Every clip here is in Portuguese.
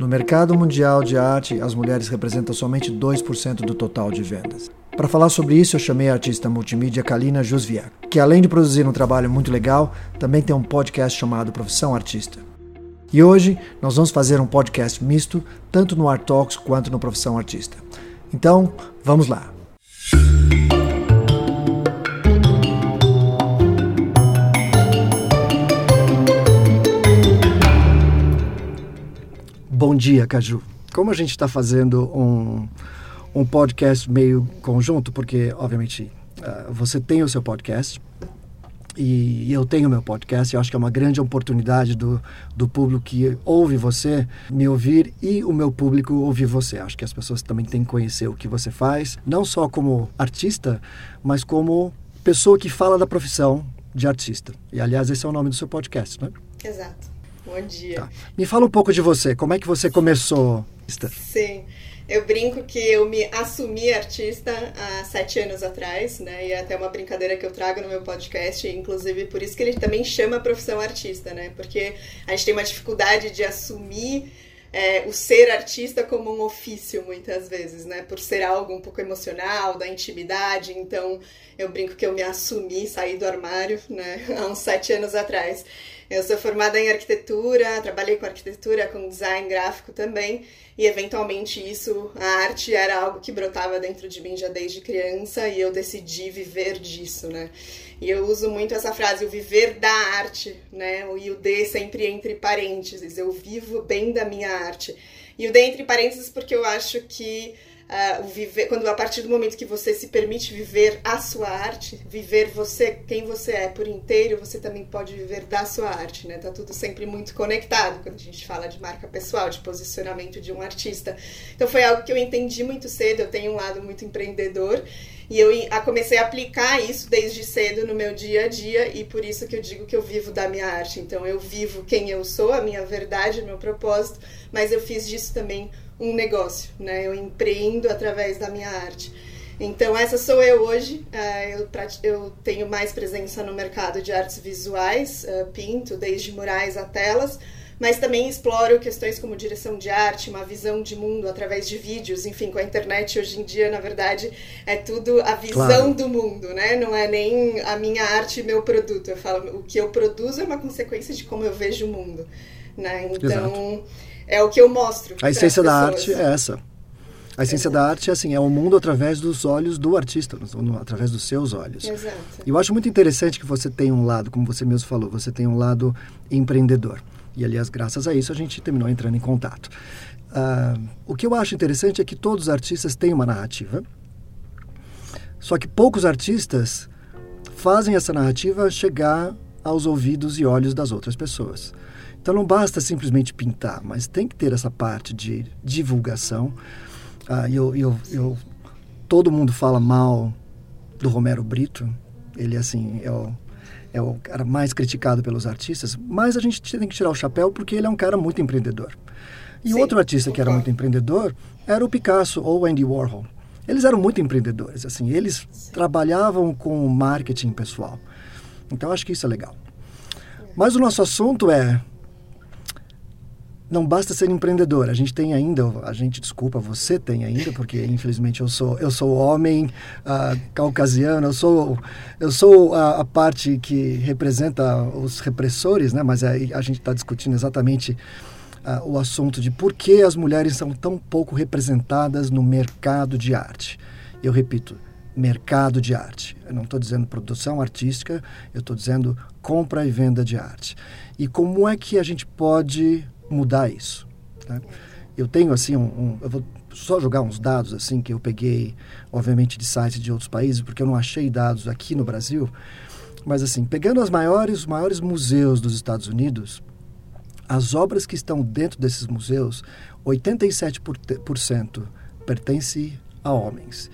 No mercado mundial de arte, as mulheres representam somente 2% do total de vendas. Para falar sobre isso, eu chamei a artista multimídia Kalina Jusviak, que além de produzir um trabalho muito legal, também tem um podcast chamado Profissão Artista. E hoje nós vamos fazer um podcast misto, tanto no Art Talks quanto no Profissão Artista. Então, vamos lá! Bom dia, Caju. Como a gente está fazendo um, um podcast meio conjunto, porque, obviamente, uh, você tem o seu podcast e eu tenho o meu podcast, eu acho que é uma grande oportunidade do, do público que ouve você me ouvir e o meu público ouvir você. Acho que as pessoas também têm que conhecer o que você faz, não só como artista, mas como pessoa que fala da profissão de artista. E, aliás, esse é o nome do seu podcast, né? Exato. Bom dia. Tá. Me fala um pouco de você. Como é que você começou? Sim. Eu brinco que eu me assumi artista há sete anos atrás, né? E é até uma brincadeira que eu trago no meu podcast, inclusive por isso que ele também chama a profissão artista, né? Porque a gente tem uma dificuldade de assumir é, o ser artista como um ofício, muitas vezes, né? Por ser algo um pouco emocional, da intimidade. Então, eu brinco que eu me assumi, saí do armário, né? Há uns sete anos atrás. Eu sou formada em arquitetura, trabalhei com arquitetura, com design gráfico também, e eventualmente isso, a arte era algo que brotava dentro de mim já desde criança e eu decidi viver disso, né? E eu uso muito essa frase, o viver da arte, né? E o D sempre entre parênteses, eu vivo bem da minha arte. E o D entre parênteses porque eu acho que uh, viver, quando a partir do momento que você se permite viver a sua arte, viver você, quem você é por inteiro, você também pode viver da sua arte, né? Tá tudo sempre muito conectado quando a gente fala de marca pessoal, de posicionamento de um artista. Então foi algo que eu entendi muito cedo, eu tenho um lado muito empreendedor e eu comecei a aplicar isso desde cedo no meu dia a dia e por isso que eu digo que eu vivo da minha arte. Então eu vivo quem eu sou, a minha verdade, o meu propósito, mas eu fiz disso também um negócio, né? Eu empreendo através da minha arte. Então, essa sou eu hoje. Uh, eu, tenho mais presença no mercado de artes visuais, uh, pinto desde murais a telas, mas também exploro questões como direção de arte, uma visão de mundo através de vídeos. Enfim, com a internet hoje em dia, na verdade, é tudo a visão claro. do mundo, né? Não é nem a minha arte e meu produto. Eu falo, o que eu produzo é uma consequência de como eu vejo o mundo, né? Então. Exato é o que eu mostro. A essência da arte é essa. A essência Exato. da arte é assim, é o mundo através dos olhos do artista, através dos seus olhos. Exato. E eu acho muito interessante que você tem um lado, como você mesmo falou, você tem um lado empreendedor. E, aliás, graças a isso, a gente terminou entrando em contato. Uh, o que eu acho interessante é que todos os artistas têm uma narrativa, só que poucos artistas fazem essa narrativa chegar aos ouvidos e olhos das outras pessoas. Então não basta simplesmente pintar, mas tem que ter essa parte de divulgação. Ah, eu, eu, eu, todo mundo fala mal do Romero Brito. Ele assim é o, é o cara mais criticado pelos artistas, mas a gente tem que tirar o chapéu porque ele é um cara muito empreendedor. E Sim, outro artista que era muito empreendedor era o Picasso ou o Andy Warhol. Eles eram muito empreendedores, assim, eles Sim. trabalhavam com marketing pessoal. Então acho que isso é legal. Mas o nosso assunto é não basta ser empreendedor. A gente tem ainda, a gente desculpa, você tem ainda, porque infelizmente eu sou eu sou homem uh, caucasiano, eu sou eu sou a, a, parte que representa os repressores, né? Mas aí a gente está discutindo exatamente uh, o assunto de por que as mulheres são tão pouco representadas no mercado de arte. Eu repito, mercado de arte. Eu não estou dizendo produção artística, eu estou dizendo compra e venda de arte. E como é que a gente pode mudar isso. Tá? Eu tenho assim um, um, eu vou só jogar uns dados assim que eu peguei, obviamente de sites de outros países, porque eu não achei dados aqui no Brasil. Mas assim, pegando as maiores, os maiores museus dos Estados Unidos, as obras que estão dentro desses museus, 87% pertencem a homens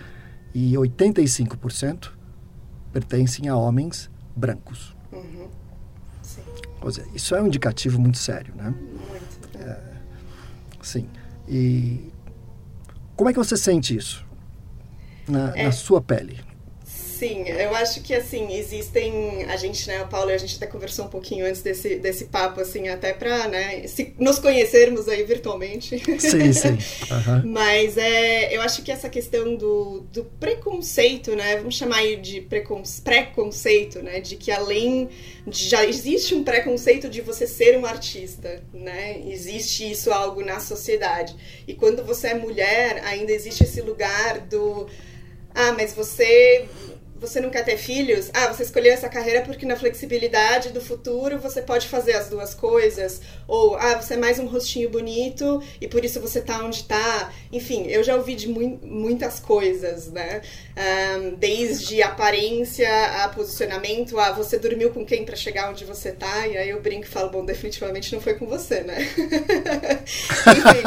e 85% pertencem a homens brancos. Uhum. Sim. Seja, isso é um indicativo muito sério, né? Sim. E como é que você sente isso na, é, na sua pele? Sim, eu acho que assim, existem. A gente, né, o Paulo, a gente até conversou um pouquinho antes desse, desse papo, assim, até pra né, se, nos conhecermos aí virtualmente. Sim, sim. Uhum. Mas é, eu acho que essa questão do, do preconceito, né? Vamos chamar aí de preconce, preconceito, né? De que além. De, já existe um preconceito de você ser um artista, né? Existe isso algo na sociedade. E quando você é mulher, ainda existe esse lugar do. Ah, mas você você não quer ter filhos? Ah, você escolheu essa carreira porque na flexibilidade do futuro você pode fazer as duas coisas. Ou, ah, você é mais um rostinho bonito e por isso você tá onde tá. Enfim, eu já ouvi de mu muitas coisas, né? Um, desde aparência a posicionamento, a você dormiu com quem para chegar onde você tá. E aí eu brinco e falo, bom, definitivamente não foi com você, né? Enfim.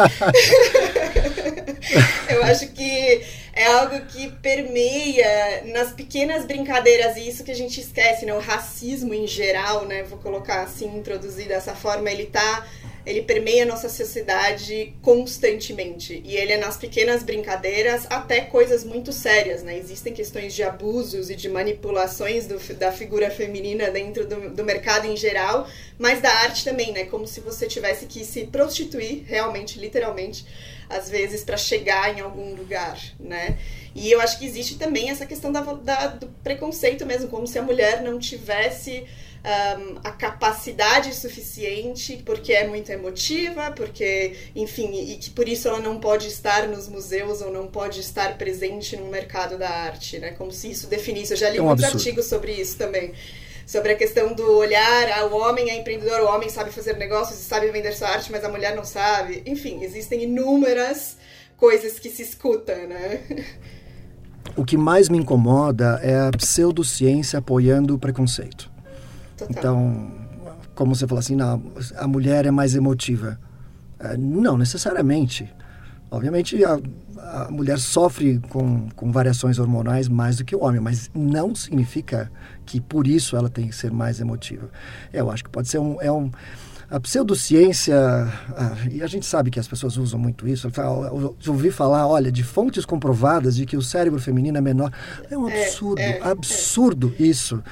eu acho que é algo que permeia nas pequenas brincadeiras e isso que a gente esquece, né? O racismo em geral, né? Vou colocar assim, introduzir dessa forma, ele tá ele permeia nossa sociedade constantemente. E ele é nas pequenas brincadeiras até coisas muito sérias, né? Existem questões de abusos e de manipulações do, da figura feminina dentro do, do mercado em geral, mas da arte também, né? Como se você tivesse que se prostituir, realmente, literalmente, às vezes, para chegar em algum lugar, né? E eu acho que existe também essa questão da, da, do preconceito mesmo, como se a mulher não tivesse um, a capacidade suficiente, porque é muito emotiva, porque, enfim, e que por isso ela não pode estar nos museus ou não pode estar presente no mercado da arte, né? Como se isso definisse. Eu já li é um muitos absurdo. artigos sobre isso também. Sobre a questão do olhar, ah, o homem é empreendedor, o homem sabe fazer negócios e sabe vender sua arte, mas a mulher não sabe. Enfim, existem inúmeras coisas que se escutam, né? O que mais me incomoda é a pseudociência apoiando o preconceito. Então, como você falou assim, não, a mulher é mais emotiva. É, não necessariamente. Obviamente, a, a mulher sofre com, com variações hormonais mais do que o homem, mas não significa que por isso ela tem que ser mais emotiva. Eu acho que pode ser um. É um a pseudociência, e a gente sabe que as pessoas usam muito isso, eu ouvi falar, olha, de fontes comprovadas de que o cérebro feminino é menor. É um é, absurdo, é, é, absurdo é. isso.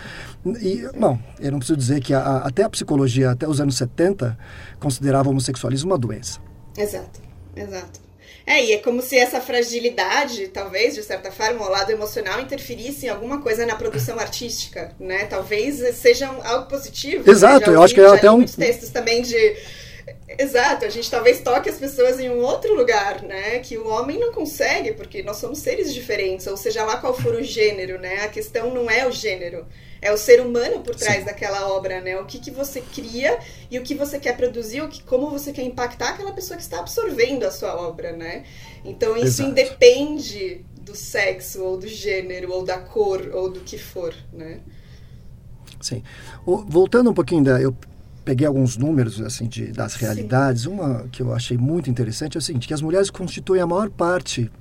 E, bom, eu não preciso dizer que a, até a psicologia, até os anos 70, considerava o homossexualismo uma doença. Exato, exato. É, e é como se essa fragilidade, talvez, de certa forma, o lado emocional interferisse em alguma coisa na produção artística, né? Talvez seja algo positivo. Né? Exato, eu acho que é até um... textos também de... Exato, a gente talvez toque as pessoas em um outro lugar, né? Que o homem não consegue, porque nós somos seres diferentes, ou seja lá qual for o gênero, né? A questão não é o gênero é o ser humano por trás Sim. daquela obra, né? O que, que você cria e o que você quer produzir, o que, como você quer impactar aquela pessoa que está absorvendo a sua obra, né? Então isso Exato. independe do sexo ou do gênero ou da cor ou do que for, né? Sim. O, voltando um pouquinho da eu peguei alguns números assim de, das realidades. Sim. Uma que eu achei muito interessante é o seguinte, que as mulheres constituem a maior parte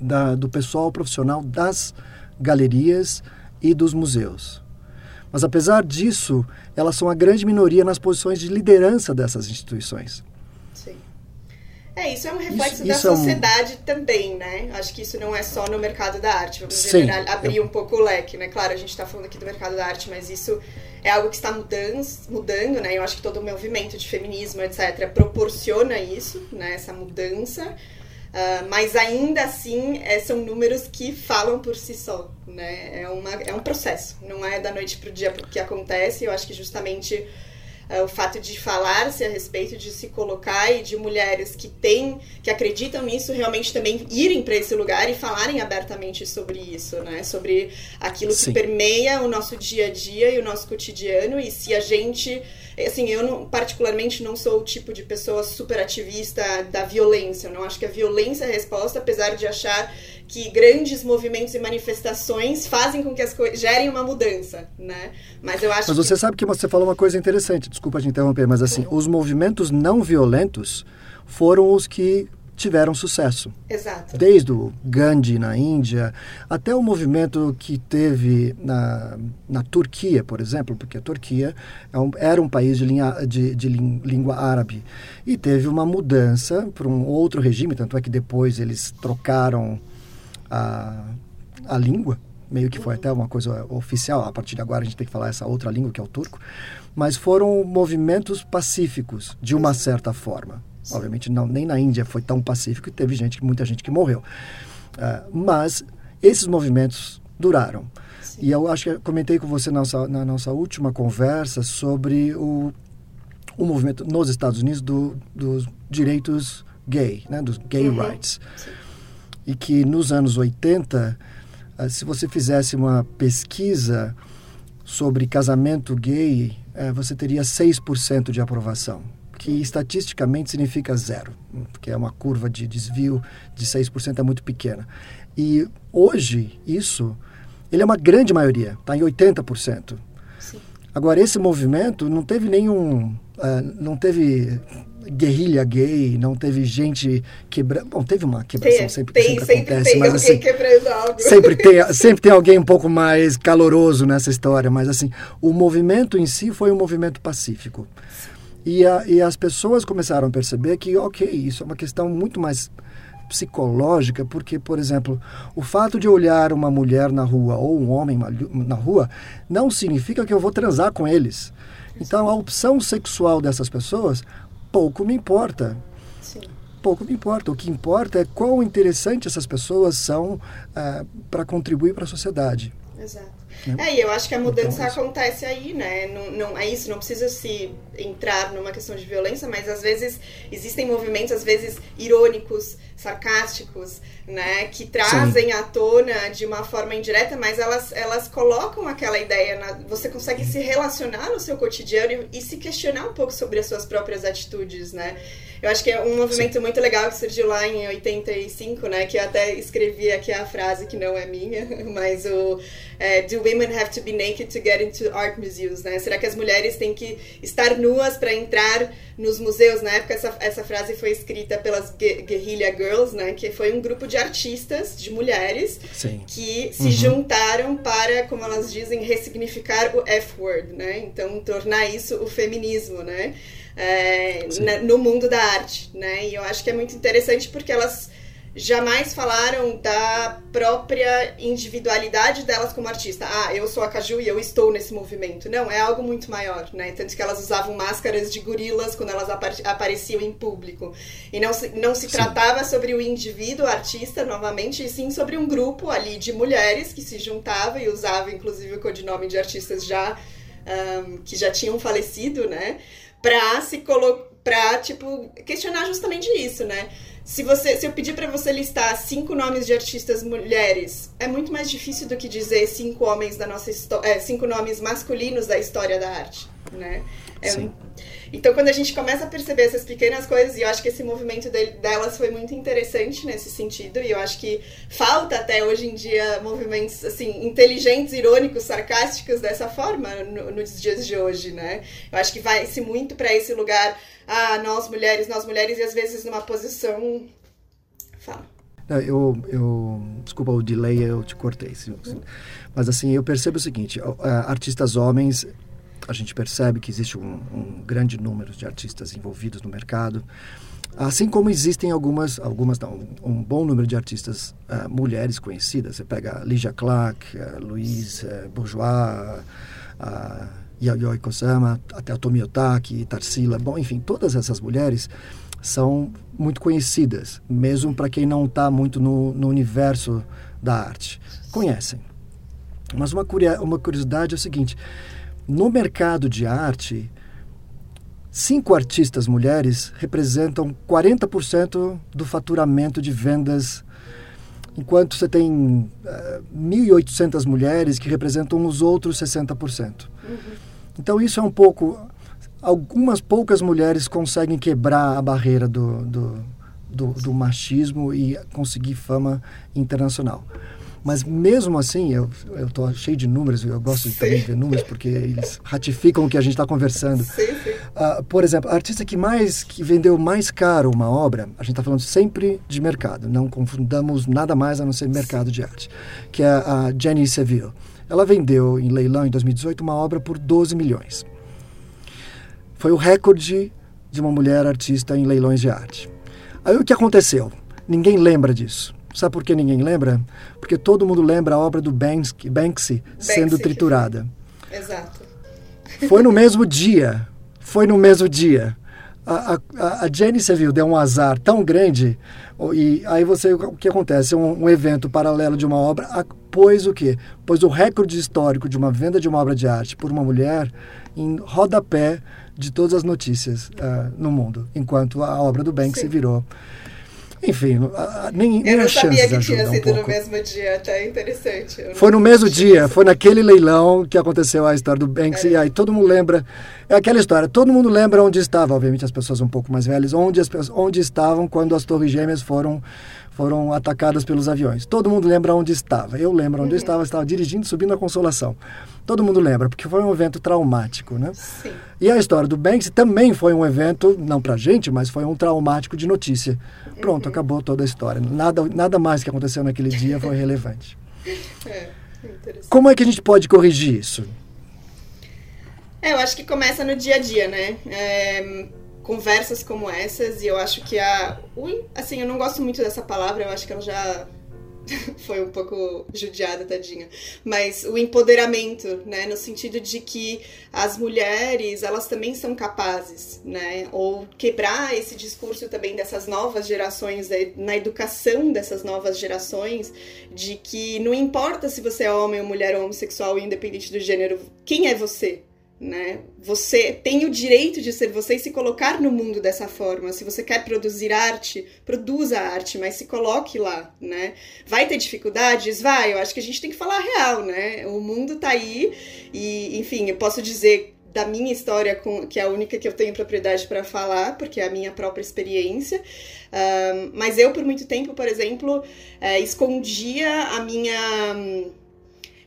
da, do pessoal profissional das galerias e dos museus. Mas apesar disso, elas são a grande minoria nas posições de liderança dessas instituições. Sim. É, isso é um reflexo isso, da isso sociedade é um... também, né? Acho que isso não é só no mercado da arte. Vamos Sim, general, abrir eu... um pouco o leque, né? Claro, a gente está falando aqui do mercado da arte, mas isso é algo que está mudando, mudando, né? Eu acho que todo o movimento de feminismo, etc., proporciona isso, né? Essa mudança. Uh, mas ainda assim é, são números que falam por si só, né? É, uma, é um processo, não é da noite para o dia que acontece. Eu acho que justamente uh, o fato de falar-se a respeito, de se colocar e de mulheres que têm, que acreditam nisso, realmente também irem para esse lugar e falarem abertamente sobre isso, né? Sobre aquilo Sim. que permeia o nosso dia a dia e o nosso cotidiano e se a gente assim, eu não, particularmente não sou o tipo de pessoa super ativista da violência. Eu não acho que a violência é a resposta, apesar de achar que grandes movimentos e manifestações fazem com que as coisas gerem uma mudança, né? Mas eu acho Mas você que... sabe que você falou uma coisa interessante, desculpa te interromper, mas assim, os movimentos não violentos foram os que tiveram sucesso. Exato. Desde o Gandhi na Índia até o movimento que teve na, na Turquia, por exemplo, porque a Turquia é um, era um país de, linha, de, de língua árabe e teve uma mudança para um outro regime, tanto é que depois eles trocaram a, a língua, meio que foi até uma coisa oficial, a partir de agora a gente tem que falar essa outra língua que é o turco, mas foram movimentos pacíficos, de uma certa forma. Obviamente não, nem na Índia foi tão pacífico e teve gente, muita gente que morreu. Uh, mas esses movimentos duraram. Sim. E eu acho que comentei com você na nossa, na nossa última conversa sobre o, o movimento nos Estados Unidos do, dos direitos gay, né, dos gay uhum. rights. Sim. E que nos anos 80, uh, se você fizesse uma pesquisa sobre casamento gay, uh, você teria 6% de aprovação que estatisticamente significa zero, porque é uma curva de desvio de 6% é muito pequena. E hoje, isso, ele é uma grande maioria, está em 80%. Sim. Agora, esse movimento não teve nenhum... Uh, não teve guerrilha gay, não teve gente quebrando. Bom, teve uma quebração, tem, sempre, tem, sempre, sempre acontece, tem mas assim. Quebrando algo. Sempre tem, sempre tem alguém um pouco mais caloroso nessa história, mas assim, o movimento em si foi um movimento pacífico. E, a, e as pessoas começaram a perceber que, ok, isso é uma questão muito mais psicológica, porque, por exemplo, o fato de olhar uma mulher na rua ou um homem na rua não significa que eu vou transar com eles. Então, a opção sexual dessas pessoas pouco me importa. Sim. Pouco me importa. O que importa é quão interessante essas pessoas são uh, eh, para contribuir para a sociedade. Exato. Né? É, e eu acho que a mudança então, acontece aí, né? Não, não, é isso, não precisa se entrar numa questão de violência, mas às vezes existem movimentos, às vezes irônicos, sarcásticos, né? Que trazem Sim. à tona de uma forma indireta, mas elas, elas colocam aquela ideia, na, você consegue se relacionar no seu cotidiano e, e se questionar um pouco sobre as suas próprias atitudes, né? Eu acho que é um movimento Sim. muito legal que surgiu lá em 85, né? Que eu até escrevi aqui a frase que não é minha, mas o é, Do women have to be naked to get into art museums, né? Será que as mulheres têm que estar nuas para entrar nos museus? Na época essa, essa frase foi escrita pelas Guerrilla Girls, né? Que foi um grupo de artistas, de mulheres, Sim. que se uhum. juntaram para, como elas dizem, ressignificar o F-word, né? Então tornar isso o feminismo, né? É, na, no mundo da arte, né? E eu acho que é muito interessante porque elas jamais falaram da própria individualidade delas como artista. Ah, eu sou a Caju e eu estou nesse movimento. Não, é algo muito maior, né? Tanto que elas usavam máscaras de gorilas quando elas apareciam em público. E não se, não se tratava sobre o indivíduo, artista, novamente, e sim sobre um grupo ali de mulheres que se juntavam e usavam, inclusive, o codinome de artistas já um, que já tinham falecido, né? Pra se colocar, tipo, questionar justamente isso, né? Se, você, se eu pedir para você listar cinco nomes de artistas mulheres, é muito mais difícil do que dizer cinco homens da nossa é, cinco nomes masculinos da história da arte, né? É Sim. Então, quando a gente começa a perceber essas pequenas coisas, e eu acho que esse movimento de, delas foi muito interessante nesse sentido, e eu acho que falta até hoje em dia movimentos, assim, inteligentes, irônicos, sarcásticos dessa forma no, nos dias de hoje, né? Eu acho que vai-se muito para esse lugar, ah, nós mulheres, nós mulheres, e às vezes numa posição... Fala. Eu, eu, desculpa o delay, eu te cortei. Mas assim, eu percebo o seguinte: artistas homens a gente percebe que existe um, um grande número de artistas envolvidos no mercado, assim como existem algumas, algumas não, um bom número de artistas uh, mulheres conhecidas. Você pega Ligia Clark, uh, Louise uh, Bourgeois, uh, Yayoi Kosama, até a Tomi Otaki, Tarsila, bom, enfim, todas essas mulheres são muito conhecidas, mesmo para quem não está muito no, no universo da arte. Conhecem. Mas uma, uma curiosidade é o seguinte: no mercado de arte, cinco artistas mulheres representam 40% do faturamento de vendas, enquanto você tem uh, eh, 1.800 mulheres que representam os outros 60%. Uhum. Então, isso é um pouco. Algumas poucas mulheres conseguem quebrar a barreira do, do, do, do machismo e conseguir fama internacional. Mas mesmo assim, eu estou cheio de números, eu gosto sim. também de ver números porque eles ratificam o que a gente está conversando. Sim, sim. Uh, por exemplo, a artista que mais que vendeu mais caro uma obra, a gente está falando sempre de mercado, não confundamos nada mais a não ser mercado de arte, que é a Jenny Seville. Ela vendeu em leilão em 2018 uma obra por 12 milhões. Foi o recorde de uma mulher artista em leilões de arte. Aí o que aconteceu? Ninguém lembra disso. Sabe por que ninguém lembra? Porque todo mundo lembra a obra do Banksy, Banksy sendo Banksy, triturada. Exato. Foi no mesmo dia. Foi no mesmo dia. A, a, a Jenny, viu, deu um azar tão grande. E aí você, o que acontece? Um, um evento paralelo de uma obra a, pôs o quê? Pôs o recorde histórico de uma venda de uma obra de arte por uma mulher em rodapé de todas as notícias uh, no mundo, enquanto a obra do Banksy Sim. virou enfim, nem, nem Eu não sabia que tinha sido um no mesmo dia, até interessante. Foi no mesmo dia, foi naquele leilão que aconteceu a história do Banksy, é. e aí todo mundo lembra, é aquela história, todo mundo lembra onde estava, obviamente as pessoas um pouco mais velhas, onde, as, onde estavam quando as torres gêmeas foram foram atacadas pelos aviões. Todo mundo lembra onde estava. Eu lembro onde uhum. eu estava, estava dirigindo, subindo a Consolação. Todo mundo lembra, porque foi um evento traumático, né? Sim. E a história do Banksy também foi um evento, não pra gente, mas foi um traumático de notícia. Pronto, uhum. acabou toda a história. Nada, nada mais que aconteceu naquele dia foi relevante. É, Como é que a gente pode corrigir isso? É, eu acho que começa no dia a dia, né? É conversas como essas e eu acho que a assim eu não gosto muito dessa palavra eu acho que ela já foi um pouco judiada, tadinha. Mas o empoderamento, né? No sentido de que as mulheres, elas também são capazes, né? Ou quebrar esse discurso também dessas novas gerações, na educação dessas novas gerações, de que não importa se você é homem ou mulher ou homossexual, independente do gênero, quem é você? Né? Você tem o direito de ser você e se colocar no mundo dessa forma. Se você quer produzir arte, produza arte, mas se coloque lá, né? Vai ter dificuldades? Vai. Eu acho que a gente tem que falar real, né? O mundo tá aí e, enfim, eu posso dizer da minha história, que é a única que eu tenho propriedade para falar, porque é a minha própria experiência. Um, mas eu, por muito tempo, por exemplo, é, escondia a minha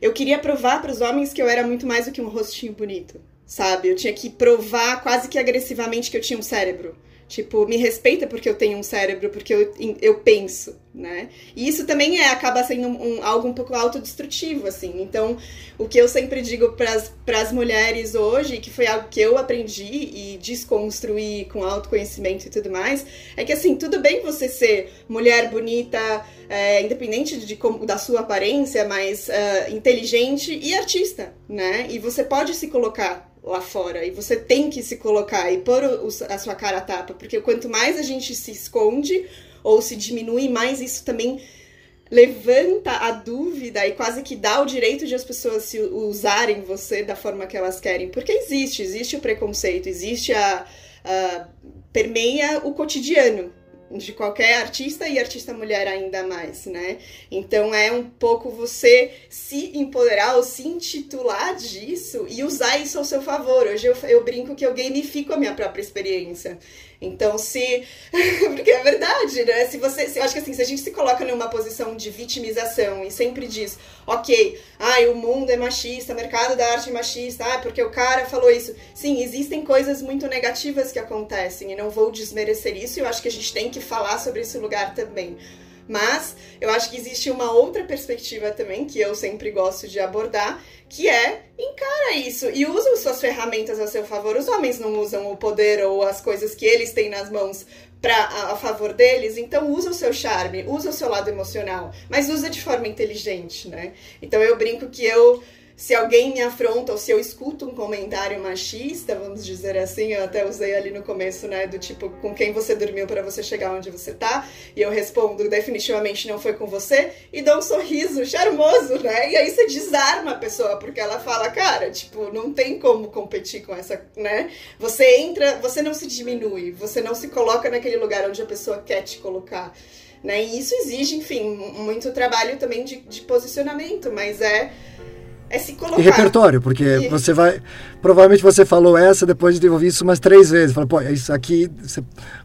eu queria provar para os homens que eu era muito mais do que um rostinho bonito, sabe? Eu tinha que provar quase que agressivamente que eu tinha um cérebro. Tipo, me respeita porque eu tenho um cérebro, porque eu, eu penso, né? E isso também é, acaba sendo um, algo um pouco autodestrutivo, assim. Então, o que eu sempre digo para as mulheres hoje, que foi algo que eu aprendi e desconstruí com autoconhecimento e tudo mais, é que, assim, tudo bem você ser mulher bonita, é, independente de como, da sua aparência, mas uh, inteligente e artista, né? E você pode se colocar lá fora. E você tem que se colocar e pôr o, a sua cara a tapa, porque quanto mais a gente se esconde ou se diminui, mais isso também levanta a dúvida e quase que dá o direito de as pessoas se usarem você da forma que elas querem. Porque existe, existe o preconceito, existe a, a permeia o cotidiano de qualquer artista e artista mulher ainda mais, né? Então é um pouco você se empoderar ou se intitular disso e usar isso ao seu favor. Hoje eu, eu brinco que eu gamifico a minha própria experiência. Então, se. Porque é verdade, né? Se você. Se, eu acho que assim, se a gente se coloca numa posição de vitimização e sempre diz, ok, ai, o mundo é machista, o mercado da arte é machista, ah, porque o cara falou isso. Sim, existem coisas muito negativas que acontecem e não vou desmerecer isso, e eu acho que a gente tem que falar sobre esse lugar também. Mas eu acho que existe uma outra perspectiva também que eu sempre gosto de abordar, que é encara isso e usa suas ferramentas a seu favor. Os homens não usam o poder ou as coisas que eles têm nas mãos para a, a, favor deles, então usa o seu charme, usa o seu lado emocional, mas usa de forma inteligente, né? Então eu brinco que eu se alguém me afronta ou se eu escuto um comentário machista, vamos dizer assim, eu até usei ali no começo, né, do tipo, com quem você dormiu para você chegar onde você tá, e eu respondo, definitivamente não foi com você, e dou um sorriso charmoso, né, e aí você desarma a pessoa, porque ela fala, cara, tipo, não tem como competir com essa, né, você entra, você não se diminui, você não se coloca naquele lugar onde a pessoa quer te colocar. Né? E isso exige, enfim, muito trabalho também de, de posicionamento, mas é é se colocar. E repertório, porque e... você vai. Provavelmente você falou essa depois de ouvir isso umas três vezes. Fala, pô, isso aqui. Você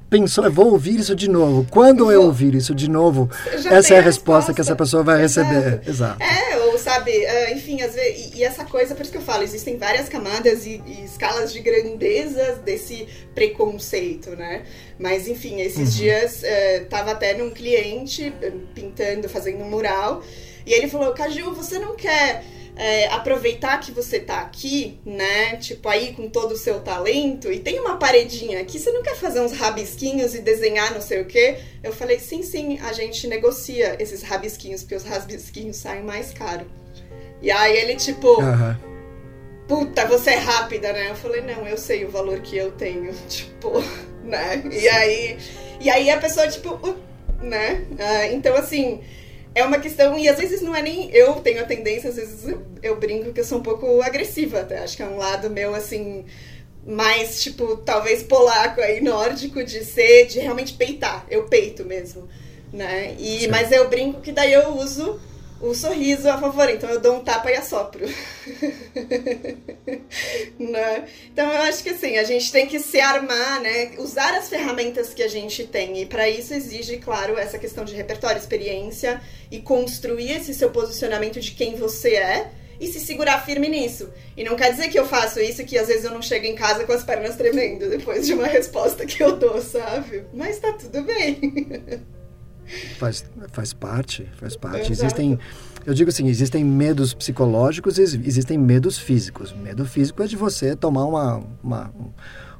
pensou, vou ouvir isso de novo. Quando eu, eu ouvir isso de novo, essa é a resposta, resposta, que essa pessoa vai Exato. receber. Exato. É, ou sabe, uh, enfim, às vezes, e, e, essa coisa, por isso que eu falo, existem várias camadas e, e escalas de grandeza desse preconceito, né? Mas, enfim, esses uhum. dias uh, tava até num cliente pintando, fazendo um mural, e ele falou, Caju, você não quer é, aproveitar que você tá aqui, né? Tipo, aí com todo o seu talento, e tem uma paredinha aqui, você não quer fazer uns rabisquinhos e desenhar não sei o quê? Eu falei, sim, sim, a gente negocia esses rabisquinhos, porque os rabisquinhos saem mais caro. E aí ele, tipo, puta, você é rápida, né? Eu falei, não, eu sei o valor que eu tenho, tipo, né? E aí, e aí a pessoa, tipo, uh, né? Ah, então, assim, é uma questão, e às vezes não é nem eu tenho a tendência, às vezes eu, eu brinco que eu sou um pouco agressiva até, acho que é um lado meu, assim, mais, tipo, talvez polaco aí, nórdico, de ser, de realmente peitar, eu peito mesmo, né? E, Sim. mas eu brinco que daí eu uso o sorriso a favor, então eu dou um tapa e assopro. né? Então eu acho que assim, a gente tem que se armar, né? Usar as ferramentas que a gente tem. E para isso exige, claro, essa questão de repertório, experiência e construir esse seu posicionamento de quem você é e se segurar firme nisso. E não quer dizer que eu faço isso que às vezes eu não chego em casa com as pernas tremendo depois de uma resposta que eu dou, sabe? Mas tá tudo bem. Faz, faz parte, faz parte. Existem, eu digo assim, existem medos psicológicos e existem medos físicos. Medo físico é de você tomar uma, uma-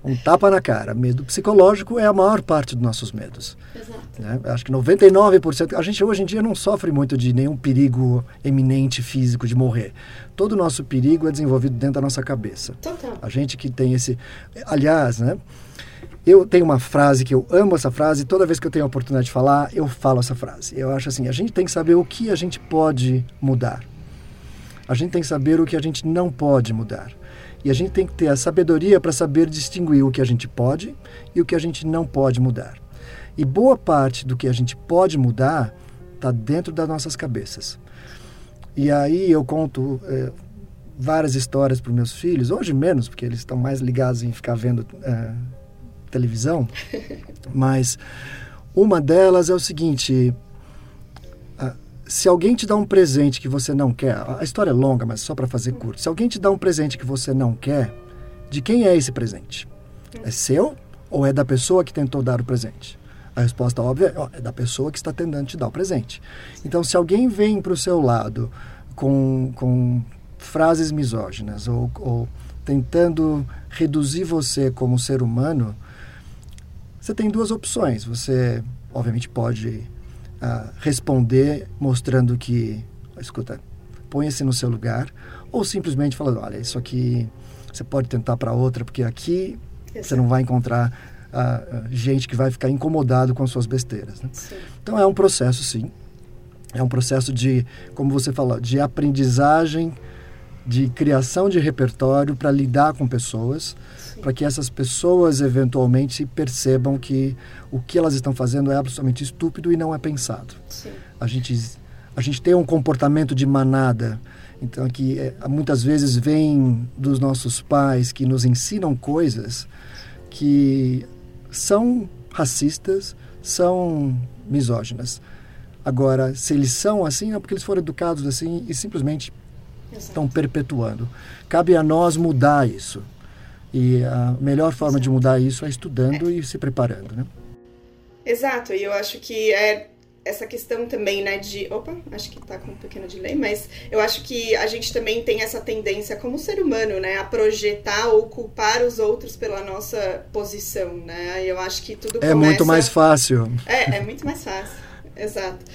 um, um tapa na cara. Medo psicológico é a maior parte dos nossos medos. Exato. né? Acho que 99%, a gente hoje em dia não sofre muito de nenhum perigo eminente físico de morrer. Todo o nosso perigo é desenvolvido dentro da nossa cabeça. Total. A gente que tem esse. Aliás, né? Eu tenho uma frase que eu amo essa frase, toda vez que eu tenho a oportunidade de falar, eu falo essa frase. Eu acho assim: a gente tem que saber o que a gente pode mudar. A gente tem que saber o que a gente não pode mudar. E a gente tem que ter a sabedoria para saber distinguir o que a gente pode e o que a gente não pode mudar. E boa parte do que a gente pode mudar está dentro das nossas cabeças. E aí eu conto eh, várias histórias para meus filhos, hoje menos, porque eles estão mais ligados em ficar vendo eh, televisão, mas uma delas é o seguinte: ah, se alguém te dá um presente que você não quer, a história é longa, mas só para fazer curto. Se alguém te dá um presente que você não quer, de quem é esse presente? É seu ou é da pessoa que tentou dar o presente? A resposta óbvia é, é da pessoa que está tentando te dar o presente. Então, se alguém vem para o seu lado com, com frases misóginas ou, ou tentando reduzir você como ser humano, você tem duas opções. Você, obviamente, pode ah, responder mostrando que, escuta, ponha-se no seu lugar, ou simplesmente falando, olha, isso aqui você pode tentar para outra, porque aqui você não vai encontrar ah, gente que vai ficar incomodado com as suas besteiras. Né? Então é um processo, sim. É um processo de, como você falou, de aprendizagem, de criação de repertório para lidar com pessoas, para que essas pessoas eventualmente percebam que o que elas estão fazendo é absolutamente estúpido e não é pensado. Sim. A gente, a gente tem um comportamento de manada, então que é, muitas vezes vem dos nossos pais que nos ensinam coisas que são racistas, são misóginas. Agora, se eles são assim, é porque eles foram educados assim e simplesmente Exato. estão perpetuando. Cabe a nós mudar isso. E a melhor forma de mudar isso é estudando e se preparando, né? Exato, e eu acho que é essa questão também, né, de... Opa, acho que tá com um pequeno delay, mas eu acho que a gente também tem essa tendência como ser humano, né, a projetar ou culpar os outros pela nossa posição, né, eu acho que tudo É começa... muito mais fácil. É, é muito mais fácil, exato.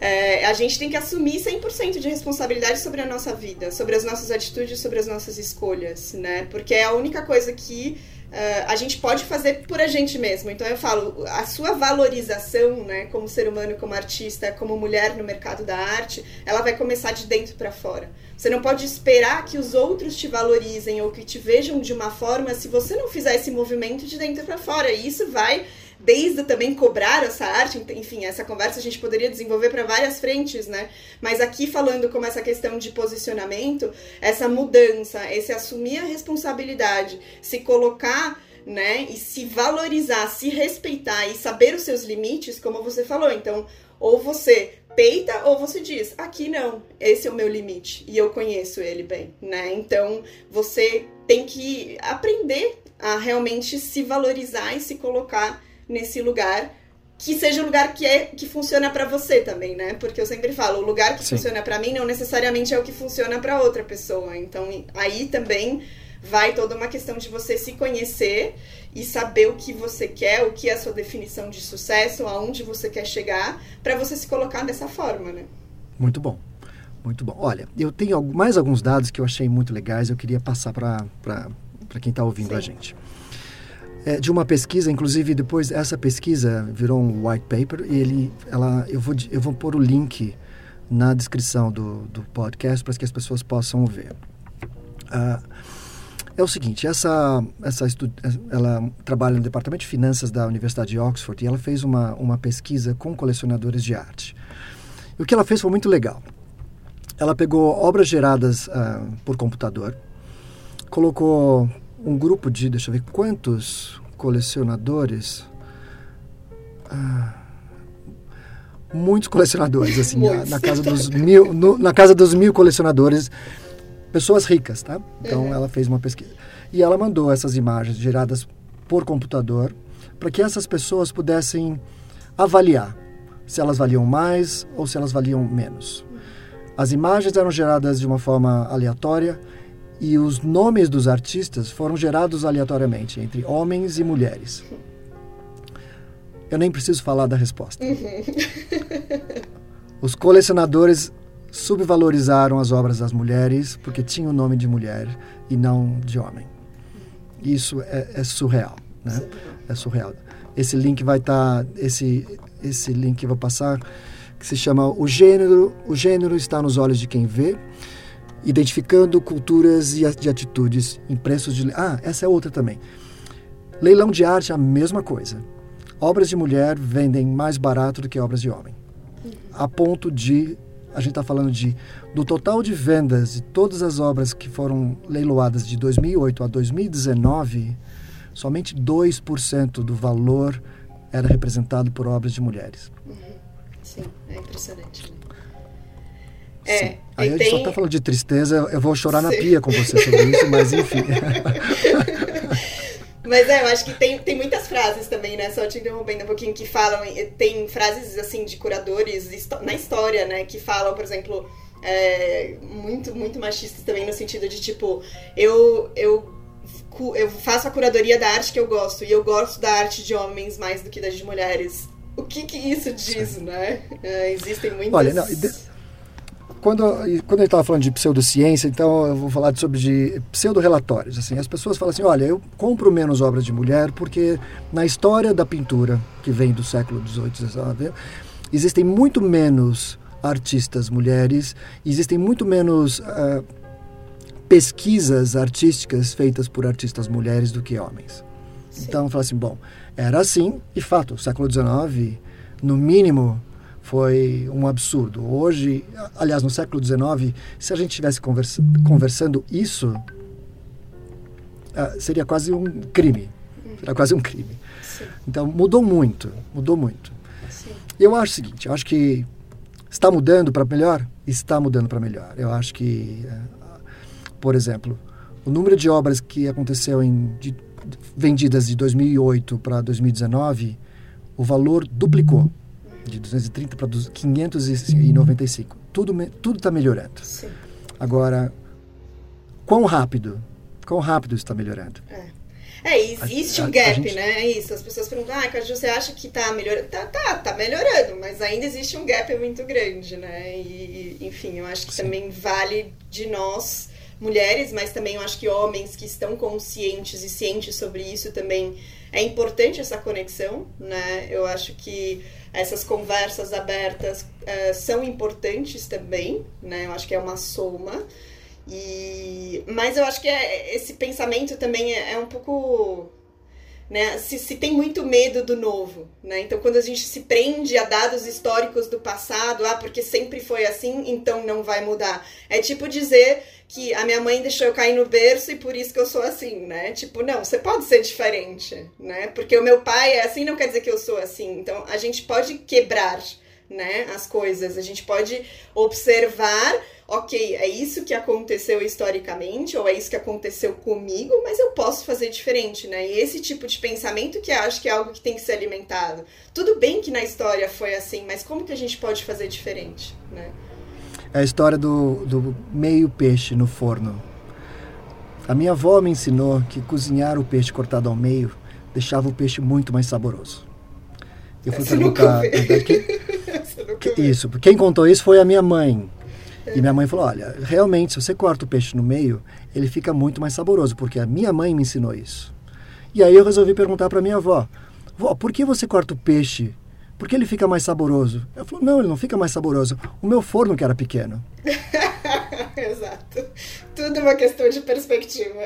É, a gente tem que assumir 100% de responsabilidade sobre a nossa vida, sobre as nossas atitudes, sobre as nossas escolhas, né? Porque é a única coisa que uh, a gente pode fazer por a gente mesmo. Então eu falo, a sua valorização, né, como ser humano, como artista, como mulher no mercado da arte, ela vai começar de dentro para fora. Você não pode esperar que os outros te valorizem ou que te vejam de uma forma se você não fizer esse movimento de dentro para fora. E isso vai desde também cobrar essa arte, enfim, essa conversa a gente poderia desenvolver para várias frentes, né? Mas aqui falando como essa questão de posicionamento, essa mudança, esse assumir a responsabilidade, se colocar, né, e se valorizar, se respeitar e saber os seus limites, como você falou. Então, ou você peita ou você diz, aqui não, esse é o meu limite e eu conheço ele bem, né? Então, você tem que aprender a realmente se valorizar e se colocar nesse lugar que seja o lugar que é que funciona para você também, né? Porque eu sempre falo, o lugar que Sim. funciona para mim não necessariamente é o que funciona para outra pessoa. Então, aí também vai toda uma questão de você se conhecer e saber o que você quer, o que é a sua definição de sucesso, aonde você quer chegar, para você se colocar dessa forma, né? Muito bom. Muito bom. Olha, eu tenho mais alguns dados que eu achei muito legais, eu queria passar para quem está ouvindo Sim. a gente. É, de uma pesquisa, inclusive depois essa pesquisa virou um white paper e ele, ela, eu vou, eu vou pôr o link na descrição do, do podcast para que as pessoas possam ver. Ah, é o seguinte, essa, essa ela trabalha no departamento de finanças da Universidade de Oxford e ela fez uma, uma pesquisa com colecionadores de arte. E o que ela fez foi muito legal. Ela pegou obras geradas ah, por computador, colocou um grupo de, deixa eu ver, quantos colecionadores? Ah, muitos colecionadores, assim, na, na, casa dos mil, no, na casa dos mil colecionadores, pessoas ricas, tá? Então uhum. ela fez uma pesquisa e ela mandou essas imagens geradas por computador para que essas pessoas pudessem avaliar se elas valiam mais ou se elas valiam menos. As imagens eram geradas de uma forma aleatória e os nomes dos artistas foram gerados aleatoriamente entre homens e mulheres. Eu nem preciso falar da resposta. Uhum. Os colecionadores subvalorizaram as obras das mulheres porque tinham o nome de mulher e não de homem. Isso é, é surreal, né? É surreal. Esse link vai estar, tá, esse esse link eu vou passar, que se chama o gênero, o gênero está nos olhos de quem vê identificando culturas e de atitudes em preços de. Ah, essa é outra também. Leilão de arte a mesma coisa. Obras de mulher vendem mais barato do que obras de homem. A ponto de. A gente está falando de. Do total de vendas de todas as obras que foram leiloadas de 2008 a 2019, somente 2% do valor era representado por obras de mulheres. Uhum. Sim, é impressionante. Né? É, Aí a gente tem... só tá falando de tristeza, eu vou chorar Sim. na pia com você sobre isso, mas enfim. Mas é, eu acho que tem, tem muitas frases também, né? Só te interrompendo um pouquinho, que falam. Tem frases, assim, de curadores na história, né? Que falam, por exemplo, é, muito, muito machistas também, no sentido de tipo, eu, eu, eu faço a curadoria da arte que eu gosto, e eu gosto da arte de homens mais do que das de mulheres. O que que isso diz, Sim. né? É, existem muitas. Olha, não, quando, quando a gente estava falando de pseudociência, então eu vou falar sobre de pseudo-relatórios. Assim, as pessoas falam assim, olha, eu compro menos obras de mulher porque na história da pintura, que vem do século XVIII, XIX, existem muito menos artistas mulheres, existem muito menos uh, pesquisas artísticas feitas por artistas mulheres do que homens. Sim. Então, fala assim, bom, era assim, e fato, o século XIX, no mínimo, foi um absurdo. Hoje, aliás, no século XIX, se a gente estivesse conversa conversando isso, uh, seria quase um crime. Seria quase um crime. Sim. Então, mudou muito, mudou muito. Sim. Eu acho o seguinte, eu acho que está mudando para melhor? Está mudando para melhor. Eu acho que, uh, por exemplo, o número de obras que aconteceu em de, vendidas de 2008 para 2019, o valor duplicou de 230 para 595. Tudo tudo está melhorando. Sim. Agora, quão rápido? Quão rápido está melhorando? É. É, existe a, um gap, gente... né? É isso. As pessoas perguntam, ah, Caju, você acha que tá melhorando? Tá, tá, tá melhorando, mas ainda existe um gap muito grande, né? E, enfim, eu acho que Sim. também vale de nós, mulheres, mas também eu acho que homens que estão conscientes e cientes sobre isso também é importante essa conexão, né? Eu acho que essas conversas abertas uh, são importantes também, né? Eu acho que é uma soma. E... Mas eu acho que é, esse pensamento também é, é um pouco. Né? Se, se, tem muito medo do novo, né? Então, quando a gente se prende a dados históricos do passado, ah, porque sempre foi assim, então não vai mudar. É tipo dizer que a minha mãe deixou eu cair no berço e por isso que eu sou assim, né? Tipo, não, você pode ser diferente, né? Porque o meu pai é assim, não quer dizer que eu sou assim. Então, a gente pode quebrar, né, as coisas. A gente pode observar ok, é isso que aconteceu historicamente, ou é isso que aconteceu comigo, mas eu posso fazer diferente, né? E esse tipo de pensamento que acho que é algo que tem que ser alimentado. Tudo bem que na história foi assim, mas como que a gente pode fazer diferente, né? É a história do, do meio peixe no forno. A minha avó me ensinou que cozinhar o peixe cortado ao meio deixava o peixe muito mais saboroso. Eu fui perguntar. Que, que, isso, quem contou isso foi a minha mãe. E minha mãe falou: olha, realmente, se você corta o peixe no meio, ele fica muito mais saboroso, porque a minha mãe me ensinou isso. E aí eu resolvi perguntar para minha avó: vó, por que você corta o peixe? Por que ele fica mais saboroso? Ela falou: não, ele não fica mais saboroso. O meu forno que era pequeno. Exato. Tudo uma questão de perspectiva.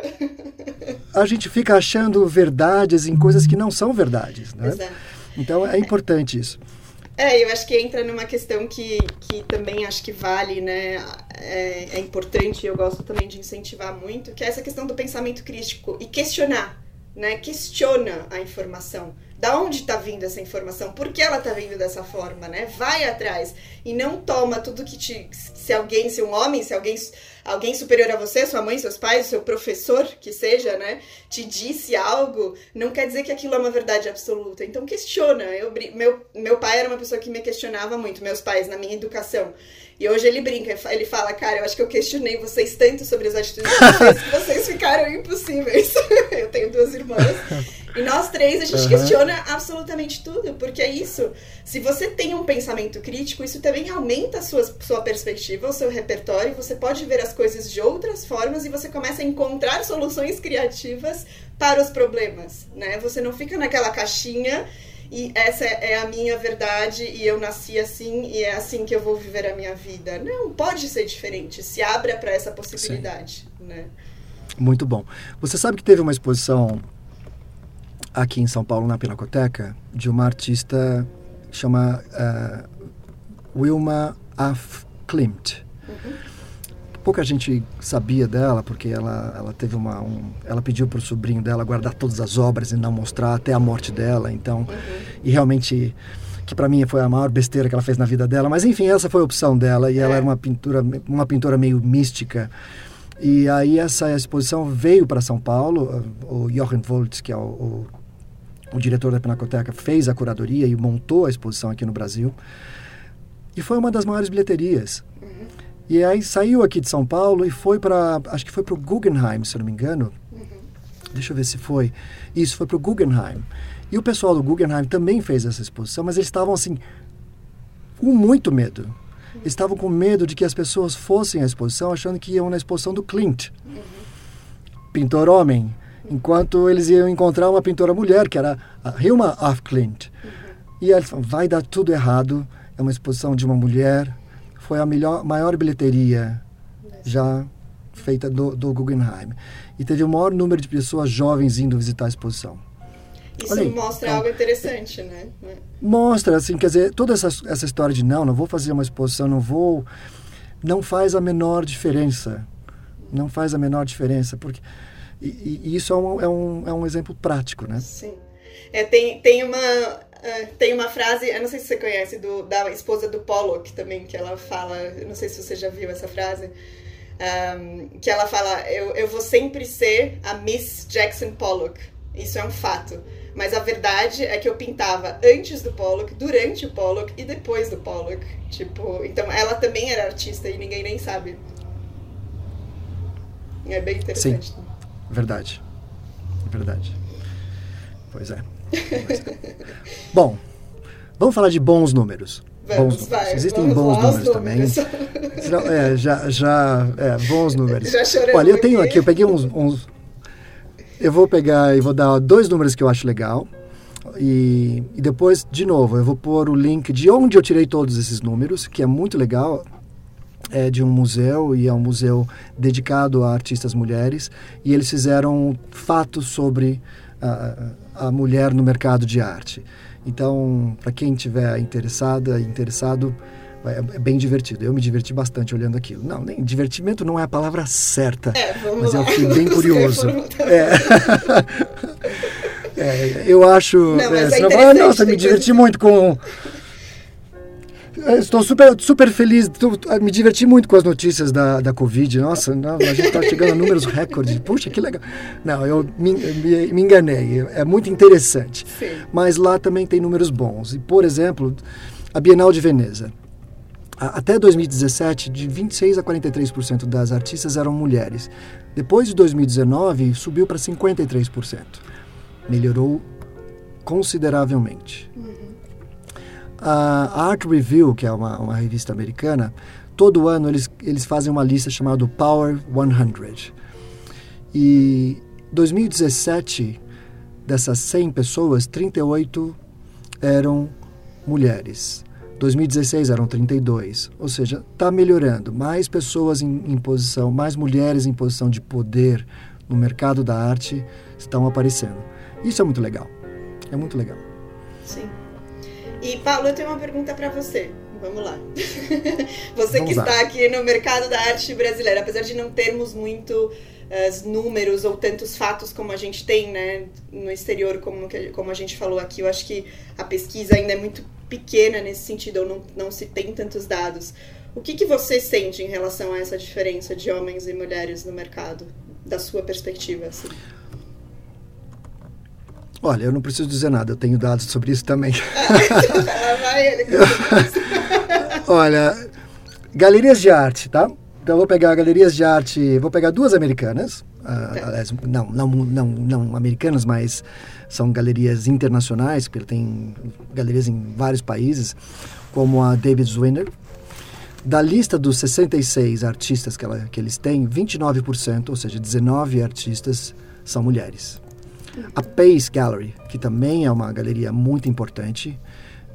A gente fica achando verdades em coisas que não são verdades, né? Exato. Então é importante isso. É, eu acho que entra numa questão que, que também acho que vale, né? É, é importante e eu gosto também de incentivar muito, que é essa questão do pensamento crítico e questionar, né? Questiona a informação. Da onde está vindo essa informação? Por que ela está vindo dessa forma, né? Vai atrás e não toma tudo que te, se alguém, se um homem, se alguém alguém superior a você, sua mãe, seus pais, seu professor, que seja, né, te disse algo, não quer dizer que aquilo é uma verdade absoluta. Então questiona. Eu, meu, meu pai era uma pessoa que me questionava muito, meus pais, na minha educação. E hoje ele brinca, ele fala, cara, eu acho que eu questionei vocês tanto sobre as atitudes de vocês que vocês ficaram impossíveis. eu tenho duas irmãs. E nós três, a gente uhum. questiona absolutamente tudo, porque é isso. Se você tem um pensamento crítico, isso também aumenta a sua, sua perspectiva, o seu repertório, você pode ver as coisas de outras formas e você começa a encontrar soluções criativas para os problemas, né? Você não fica naquela caixinha e essa é a minha verdade e eu nasci assim e é assim que eu vou viver a minha vida. Não, pode ser diferente. Se abra para essa possibilidade, Sim. né? Muito bom. Você sabe que teve uma exposição aqui em São Paulo, na Pinacoteca, de uma artista chama uh, Wilma Af Klimt. Pouca gente sabia dela porque ela, ela teve uma um, ela pediu para o sobrinho dela guardar todas as obras e não mostrar até a morte dela. Então, uhum. e realmente que para mim foi a maior besteira que ela fez na vida dela. Mas enfim, essa foi a opção dela e é. ela era uma pintura uma pintora meio mística. E aí essa exposição veio para São Paulo. O Jochen Voltz, que é o, o o diretor da Pinacoteca fez a curadoria e montou a exposição aqui no Brasil. E foi uma das maiores bilheterias. E aí saiu aqui de São Paulo e foi para, acho que foi para o Guggenheim, se eu não me engano. Uhum. Deixa eu ver se foi. Isso, foi para o Guggenheim. E o pessoal do Guggenheim também fez essa exposição, mas eles estavam assim, com muito medo. Eles estavam com medo de que as pessoas fossem à exposição achando que iam na exposição do Clint. Uhum. Pintor homem, enquanto eles iam encontrar uma pintora mulher, que era a Hilma af Klint. Uhum. E eles falaram, vai dar tudo errado, é uma exposição de uma mulher, foi a melhor, maior bilheteria já feita do, do Guggenheim. E teve o maior número de pessoas jovens indo visitar a exposição. Isso aí, mostra então, algo interessante, né? Mostra, assim, quer dizer, toda essa, essa história de não, não vou fazer uma exposição, não vou... Não faz a menor diferença. Não faz a menor diferença, porque e, e isso é um, é, um, é um exemplo prático, né? Sim. É, tem, tem uma uh, tem uma frase, eu não sei se você conhece, do, da esposa do Pollock também, que ela fala, eu não sei se você já viu essa frase, um, que ela fala, eu, eu vou sempre ser a Miss Jackson Pollock. Isso é um fato. Mas a verdade é que eu pintava antes do Pollock, durante o Pollock e depois do Pollock. Tipo, então ela também era artista e ninguém nem sabe. É bem interessante. Sim. Verdade. Verdade. Pois é. Bom, vamos falar de bons números. Vamos, bons vai, Existem bons números, números, também. é, já, já, é, bons números. Já Olha, eu tenho aqui, eu peguei uns, uns, Eu vou pegar e vou dar dois números que eu acho legal. E, e depois, de novo, eu vou pôr o link de onde eu tirei todos esses números, que é muito legal é de um museu e é um museu dedicado a artistas mulheres e eles fizeram fatos sobre a, a mulher no mercado de arte. Então, para quem tiver interessada, interessado, é, bem divertido. Eu me diverti bastante olhando aquilo. Não, nem divertimento não é a palavra certa, é, mas lá. eu fiquei bem curioso. É. é. eu acho. Não, é, é nossa, me diverti muito com Estou super, super feliz, me diverti muito com as notícias da, da Covid. Nossa, não, a gente está chegando a números recordes. Puxa, que legal. Não, eu me, me, me enganei. É muito interessante. Sim. Mas lá também tem números bons. E, por exemplo, a Bienal de Veneza. Até 2017, de 26 a 43% das artistas eram mulheres. Depois de 2019, subiu para 53%. Melhorou consideravelmente. Uhum. A Art Review, que é uma, uma revista americana, todo ano eles, eles fazem uma lista chamada Power 100. E 2017, dessas 100 pessoas, 38 eram mulheres. 2016 eram 32, ou seja, está melhorando. Mais pessoas em, em, posição, mais mulheres em posição de poder no mercado da arte estão aparecendo. Isso é muito legal. É muito legal. Sim. E Paulo, eu tenho uma pergunta para você. Vamos lá. você Vamos que lá. está aqui no mercado da arte brasileira, apesar de não termos muito uh, números ou tantos fatos como a gente tem, né, no exterior, como, como a gente falou aqui, eu acho que a pesquisa ainda é muito pequena nesse sentido, ou não, não se tem tantos dados. O que, que você sente em relação a essa diferença de homens e mulheres no mercado, da sua perspectiva? Assim? Olha, eu não preciso dizer nada, eu tenho dados sobre isso também. Olha, galerias de arte, tá? Então eu vou pegar galerias de arte, vou pegar duas americanas, uh, não, não, não, não americanas, mas são galerias internacionais, porque tem galerias em vários países, como a David Zwinner. Da lista dos 66 artistas que, ela, que eles têm, 29%, ou seja, 19 artistas são mulheres. A Pace Gallery, que também é uma galeria muito importante,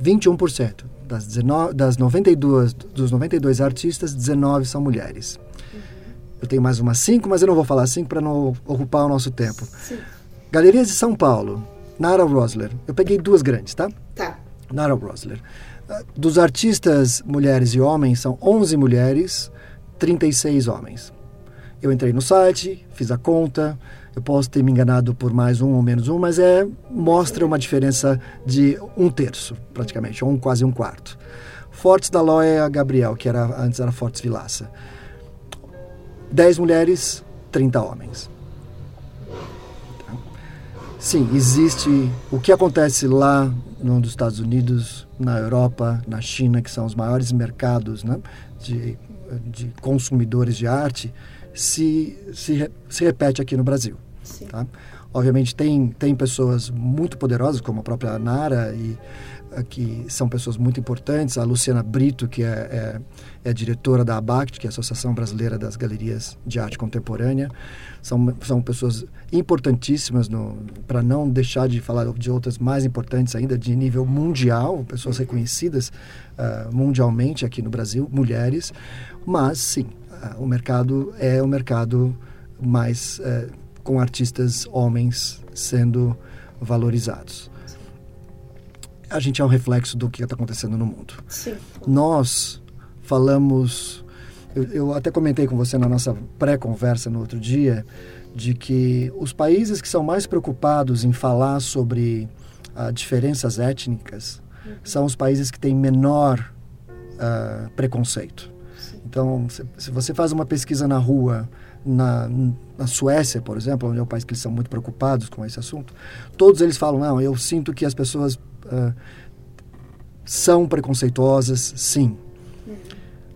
21%. Das, 19, das 92, dos 92 artistas, 19 são mulheres. Uhum. Eu tenho mais umas 5, mas eu não vou falar 5 para não ocupar o nosso tempo. Sim. Galerias de São Paulo, Nara Rosler. Eu peguei duas grandes, tá? Tá. Nara Rosler. Ah, dos artistas mulheres e homens, são 11 mulheres, 36 homens. Eu entrei no site, fiz a conta, eu posso ter me enganado por mais um ou menos um, mas é mostra uma diferença de um terço, praticamente, ou um, quase um quarto. Fortes da Loia Gabriel, que era antes era Fortes Vilaça. Dez mulheres, 30 homens. Sim, existe o que acontece lá nos Estados Unidos, na Europa, na China, que são os maiores mercados né, de, de consumidores de arte, se, se, se repete aqui no Brasil. Tá? Obviamente tem, tem pessoas muito poderosas, como a própria Nara, e uh, que são pessoas muito importantes. A Luciana Brito, que é, é, é diretora da ABACT, que é a Associação Brasileira das Galerias de Arte Contemporânea. São, são pessoas importantíssimas, para não deixar de falar de outras mais importantes ainda, de nível mundial, pessoas reconhecidas uh, mundialmente aqui no Brasil, mulheres. Mas, sim, uh, o mercado é o mercado mais uh, com artistas homens sendo valorizados. A gente é um reflexo do que está acontecendo no mundo. Sim. Nós falamos, eu, eu até comentei com você na nossa pré-conversa no outro dia, de que os países que são mais preocupados em falar sobre uh, diferenças étnicas uhum. são os países que têm menor uh, preconceito. Sim. Então, se, se, você faz uma pesquisa na rua na, na Suécia, por exemplo, onde é um país que eles são muito preocupados com esse assunto, todos eles falam, não, eu sinto que as pessoas uh, são preconceituosas, sim. Uhum.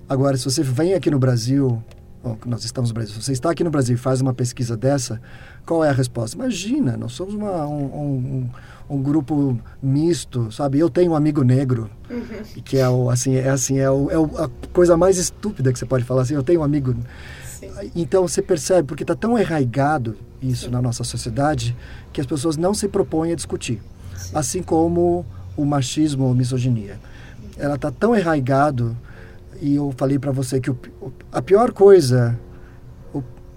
Agora, se você vem aqui no Brasil, bom, nós estamos no Brasil, se você está aqui no Brasil e faz uma pesquisa dessa, qual é a resposta? Imagina, nós somos uma, um, um, um, grupo misto, sabe? Eu tenho um amigo negro, uhum. que é o, assim, é assim, é, o, é a coisa mais estúpida que você pode falar assim, eu tenho um amigo então você percebe, porque está tão arraigado isso Sim. na nossa sociedade, que as pessoas não se propõem a discutir. Sim. Assim como o machismo ou misoginia. Ela está tão arraigado, e eu falei para você que o, a pior coisa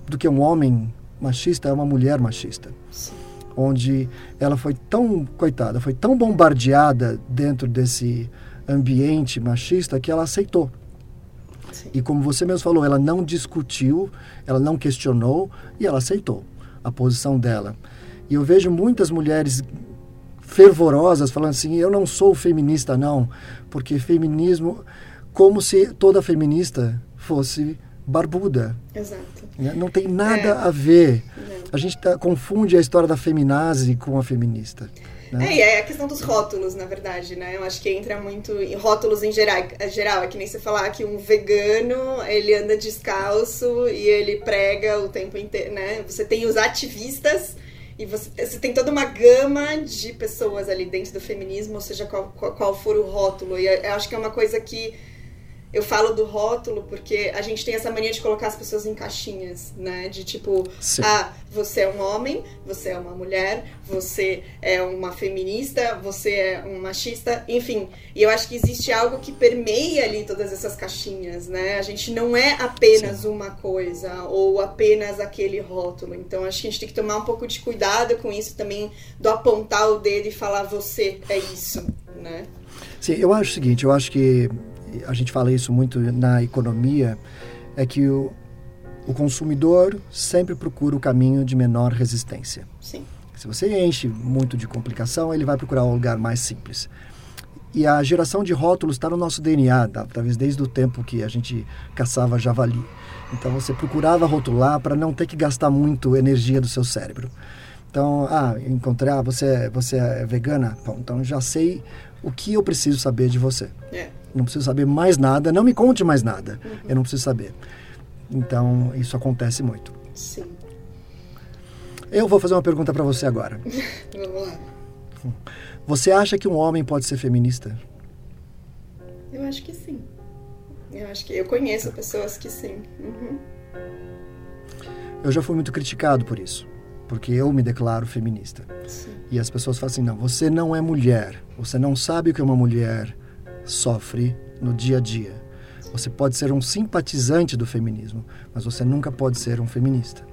do que um homem machista é uma mulher machista. Sim. Onde ela foi tão, coitada, foi tão bombardeada dentro desse ambiente machista que ela aceitou. E como você mesmo falou, ela não discutiu, ela não questionou e ela aceitou a posição dela. E eu vejo muitas mulheres fervorosas falando assim, eu não sou feminista não, porque feminismo, como se toda feminista fosse barbuda. Exato. Né? Não tem nada é. a ver. Não. A gente tá, confunde a história da feminazi com a feminista. Né? É, e é a questão dos rótulos, na verdade, né? Eu acho que entra muito em rótulos em geral, geral. É que nem você falar que um vegano, ele anda descalço e ele prega o tempo inteiro, né? Você tem os ativistas e você, você tem toda uma gama de pessoas ali dentro do feminismo, ou seja, qual, qual, for o rótulo. E eu acho que é uma coisa que eu falo do rótulo porque a gente tem essa mania de colocar as pessoas em caixinhas, né? De tipo, Sim. ah, você é um homem, você é uma mulher, você é uma feminista, você é um machista, enfim. E eu acho que existe algo que permeia ali todas essas caixinhas, né? A gente não é apenas Sim. uma coisa ou apenas aquele rótulo. Então acho que a gente tem que tomar um pouco de cuidado com isso também, do apontar o dedo e falar você é isso, né? Sim, eu acho o seguinte, eu acho que a gente fala isso muito na economia, é que o, o consumidor sempre procura o caminho de menor resistência. Sim. Se você enche muito de complicação, ele vai procurar um lugar mais simples. E a geração de rótulos está no nosso DNA, tá? talvez desde o tempo que a gente caçava javali. Então você procurava rotular para não ter que gastar muito energia do seu cérebro. Então, ah, encontrei, ah, você, você é vegana? Bom, então já sei o que eu preciso saber de você. É não preciso saber mais nada, não me conte mais nada, uhum. eu não preciso saber. Então, isso acontece muito. Sim. Eu vou fazer uma pergunta para você agora. Vamos lá. Você acha que um homem pode ser feminista? Eu acho que sim. Eu acho que eu conheço pessoas que sim. Uhum. Eu já fui muito criticado por isso, porque eu me declaro feminista. Sim. E as pessoas falam assim: não, você não é mulher, você não sabe o que é uma mulher sofre no dia a dia. Você pode ser um simpatizante do feminismo, mas você nunca pode ser um feminista.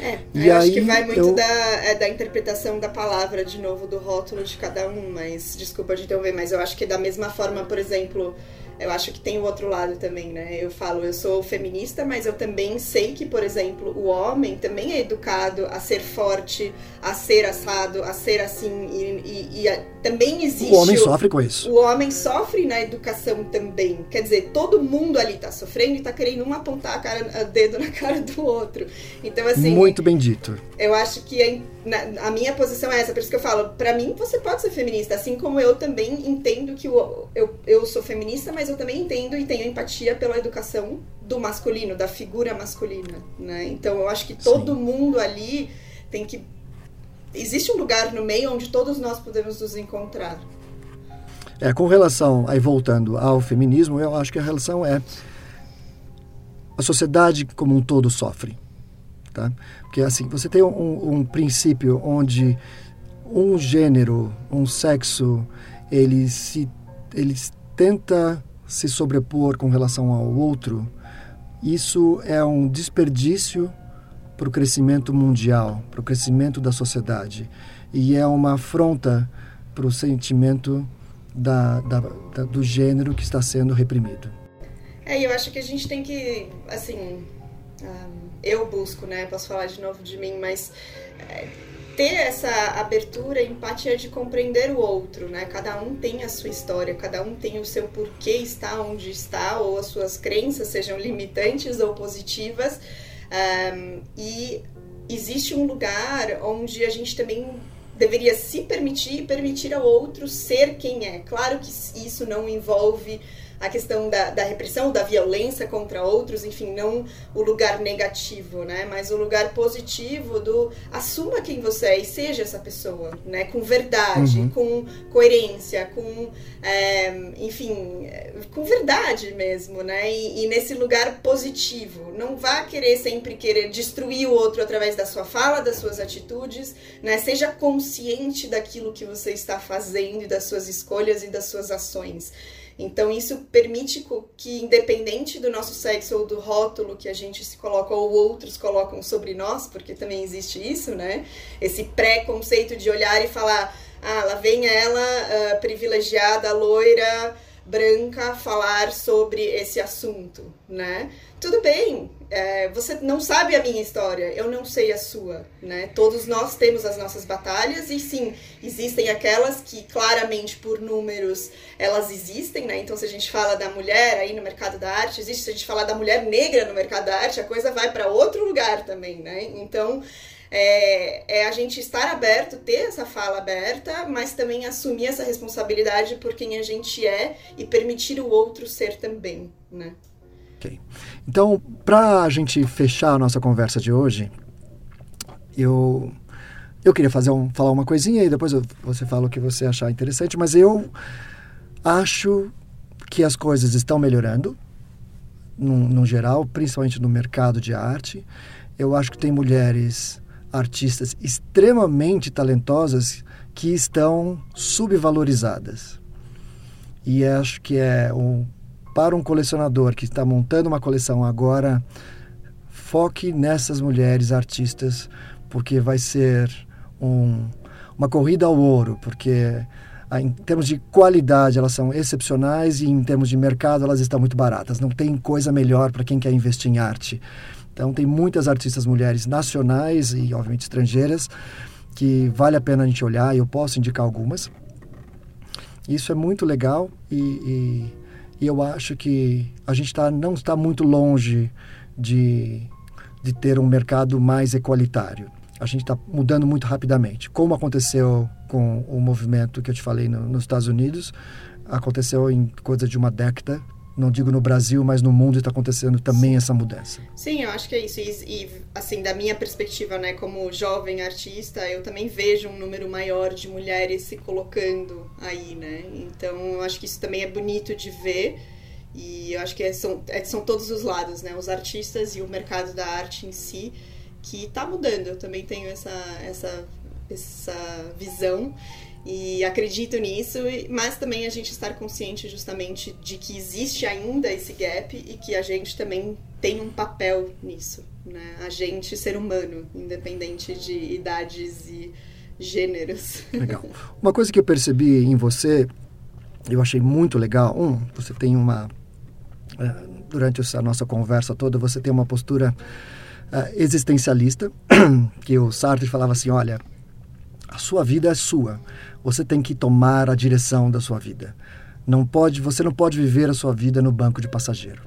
É, e eu aí, acho que vai muito eu... da, é, da interpretação da palavra, de novo, do rótulo de cada um, mas desculpa de interromper, mas eu acho que da mesma forma, por exemplo, eu acho que tem o outro lado também, né? Eu falo, eu sou feminista, mas eu também sei que, por exemplo, o homem também é educado a ser forte, a ser assado, a ser assim, e, e, e também existe. O homem o, sofre com isso. O homem sofre na educação também. Quer dizer, todo mundo ali tá sofrendo e tá querendo um apontar a cara, o dedo na cara do outro. Então, assim. Muito bem dito. Eu acho que é na, a minha posição é essa, por isso que eu falo, para mim você pode ser feminista, assim como eu também entendo que o, eu, eu sou feminista, mas eu também entendo e tenho empatia pela educação do masculino, da figura masculina, né? Então eu acho que todo Sim. mundo ali tem que existe um lugar no meio onde todos nós podemos nos encontrar. É, com relação, aí voltando ao feminismo, eu acho que a relação é a sociedade como um todo sofre. Tá? Porque assim, você tem um, um princípio onde um gênero, um sexo, ele se ele tenta se sobrepor com relação ao outro, isso é um desperdício para o crescimento mundial, para o crescimento da sociedade. E é uma afronta para o sentimento da, da, da, do gênero que está sendo reprimido. É, eu acho que a gente tem que, assim, um, eu busco, né? Posso falar de novo de mim, mas é, ter essa abertura empatia de compreender o outro, né? Cada um tem a sua história, cada um tem o seu porquê está onde está, ou as suas crenças, sejam limitantes ou positivas. Um, e existe um lugar onde a gente também deveria se permitir e permitir ao outro ser quem é. Claro que isso não envolve a questão da, da repressão, da violência contra outros, enfim, não o lugar negativo, né? Mas o lugar positivo do assuma quem você é e seja essa pessoa, né? Com verdade, uhum. com coerência, com, é, enfim, com verdade mesmo, né? E, e, nesse lugar positivo. Não vá querer sempre querer destruir o outro através da sua fala, das suas atitudes, né? Seja consciente daquilo que você está fazendo e das suas escolhas e das suas ações. Então, isso permite que, independente do nosso sexo ou do rótulo que a gente se coloca ou outros colocam sobre nós, porque também existe isso, né? Esse pré-conceito de olhar e falar: ah, lá vem ela, uh, privilegiada, loira, branca falar sobre esse assunto, né? Tudo bem, é, você não sabe a minha história, eu não sei a sua, né? Todos nós temos as nossas batalhas e sim, existem aquelas que claramente por números elas existem, né? Então se a gente fala da mulher aí no mercado da arte, existe se a gente falar da mulher negra no mercado da arte, a coisa vai para outro lugar também, né? Então é, é, a gente estar aberto, ter essa fala aberta, mas também assumir essa responsabilidade por quem a gente é e permitir o outro ser também, né? Ok. Então, para a gente fechar a nossa conversa de hoje, eu eu queria fazer um, falar uma coisinha e depois você fala o que você achar interessante, mas eu acho que as coisas estão melhorando, no, no geral, principalmente no mercado de arte. Eu acho que tem mulheres artistas extremamente talentosas que estão subvalorizadas. E acho que é um, para um colecionador que está montando uma coleção agora, foque nessas mulheres artistas, porque vai ser um, uma corrida ao ouro, porque ah, em termos de qualidade elas são excepcionais e em termos de mercado elas estão muito baratas. Não tem coisa melhor para quem quer investir em arte. Então, tem muitas artistas mulheres nacionais e, obviamente, estrangeiras que vale a pena a gente olhar eu posso indicar algumas. Isso é muito legal e, e, e eu acho que a gente tá, não está muito longe de, de ter um mercado mais equalitário. A gente está mudando muito rapidamente. Como aconteceu com o movimento que eu te falei no, nos Estados Unidos, aconteceu em coisa de uma década não digo no Brasil, mas no mundo está acontecendo também essa mudança. Sim, eu acho que é isso. E, e, assim, da minha perspectiva, né, como jovem artista, eu também vejo um número maior de mulheres se colocando aí, né? Então, eu acho que isso também é bonito de ver. E eu acho que é, são, é, são todos os lados, né? Os artistas e o mercado da arte em si, que está mudando. Eu também tenho essa, essa, essa visão. E acredito nisso, mas também a gente estar consciente justamente de que existe ainda esse gap e que a gente também tem um papel nisso, né? A gente, ser humano, independente de idades e gêneros. Legal. Uma coisa que eu percebi em você, eu achei muito legal. Um, você tem uma. É, durante essa nossa conversa toda, você tem uma postura é, existencialista, que o Sartre falava assim: olha, a sua vida é sua você tem que tomar a direção da sua vida. Não pode, você não pode viver a sua vida no banco de passageiro.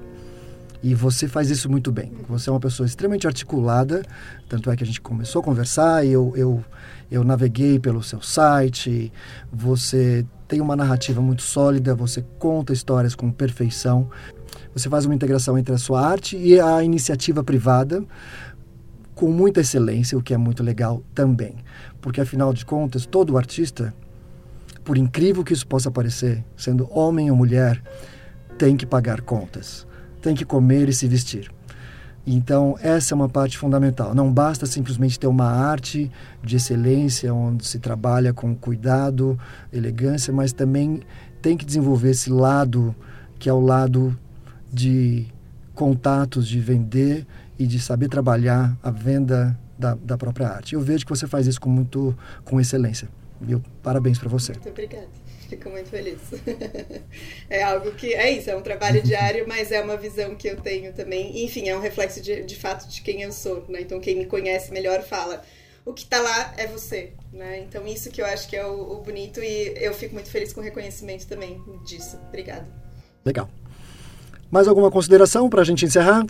E você faz isso muito bem. Você é uma pessoa extremamente articulada, tanto é que a gente começou a conversar e eu, eu, eu naveguei pelo seu site. Você tem uma narrativa muito sólida, você conta histórias com perfeição. Você faz uma integração entre a sua arte e a iniciativa privada com muita excelência, o que é muito legal também. Porque afinal de contas, todo artista por incrível que isso possa parecer, sendo homem ou mulher, tem que pagar contas, tem que comer e se vestir. Então, essa é uma parte fundamental. Não basta simplesmente ter uma arte de excelência, onde se trabalha com cuidado, elegância, mas também tem que desenvolver esse lado, que é o lado de contatos, de vender e de saber trabalhar a venda da, da própria arte. Eu vejo que você faz isso com muito com excelência. Meu parabéns para você. Muito obrigada. Fico muito feliz. é algo que é isso, é um trabalho diário, mas é uma visão que eu tenho também. Enfim, é um reflexo de, de fato de quem eu sou, né? Então quem me conhece melhor fala o que está lá é você, né? Então isso que eu acho que é o, o bonito e eu fico muito feliz com o reconhecimento também disso. Obrigada. Legal. Mais alguma consideração para a gente encerrar?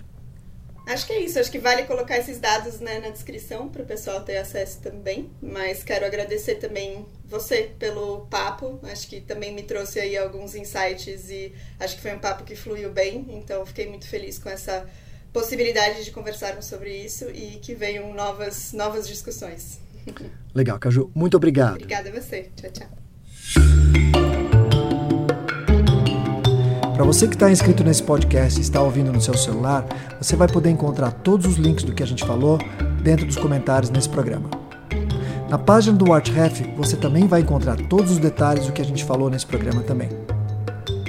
Acho que é isso. Acho que vale colocar esses dados né, na descrição para o pessoal ter acesso também. Mas quero agradecer também você pelo papo. Acho que também me trouxe aí alguns insights e acho que foi um papo que fluiu bem. Então fiquei muito feliz com essa possibilidade de conversarmos sobre isso e que venham novas, novas discussões. Legal, Caju. Muito obrigado. Obrigada a você. Tchau, tchau. Para você que está inscrito nesse podcast e está ouvindo no seu celular, você vai poder encontrar todos os links do que a gente falou dentro dos comentários nesse programa. Na página do ArtRef, você também vai encontrar todos os detalhes do que a gente falou nesse programa também.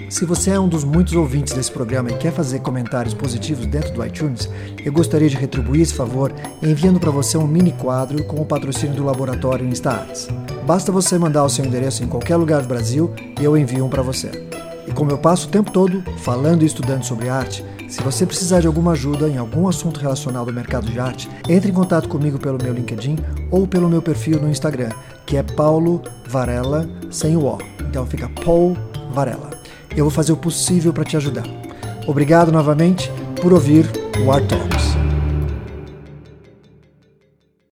Se você é um dos muitos ouvintes desse programa e quer fazer comentários positivos dentro do iTunes, eu gostaria de retribuir esse favor enviando para você um mini quadro com o patrocínio do laboratório InstaArts. Basta você mandar o seu endereço em qualquer lugar do Brasil e eu envio um para você. E como eu passo o tempo todo falando e estudando sobre arte, se você precisar de alguma ajuda em algum assunto relacionado ao mercado de arte, entre em contato comigo pelo meu LinkedIn ou pelo meu perfil no Instagram, que é Paulo Varela sem o O. Então fica Paul Varela. Eu vou fazer o possível para te ajudar. Obrigado novamente por ouvir o Art Talks.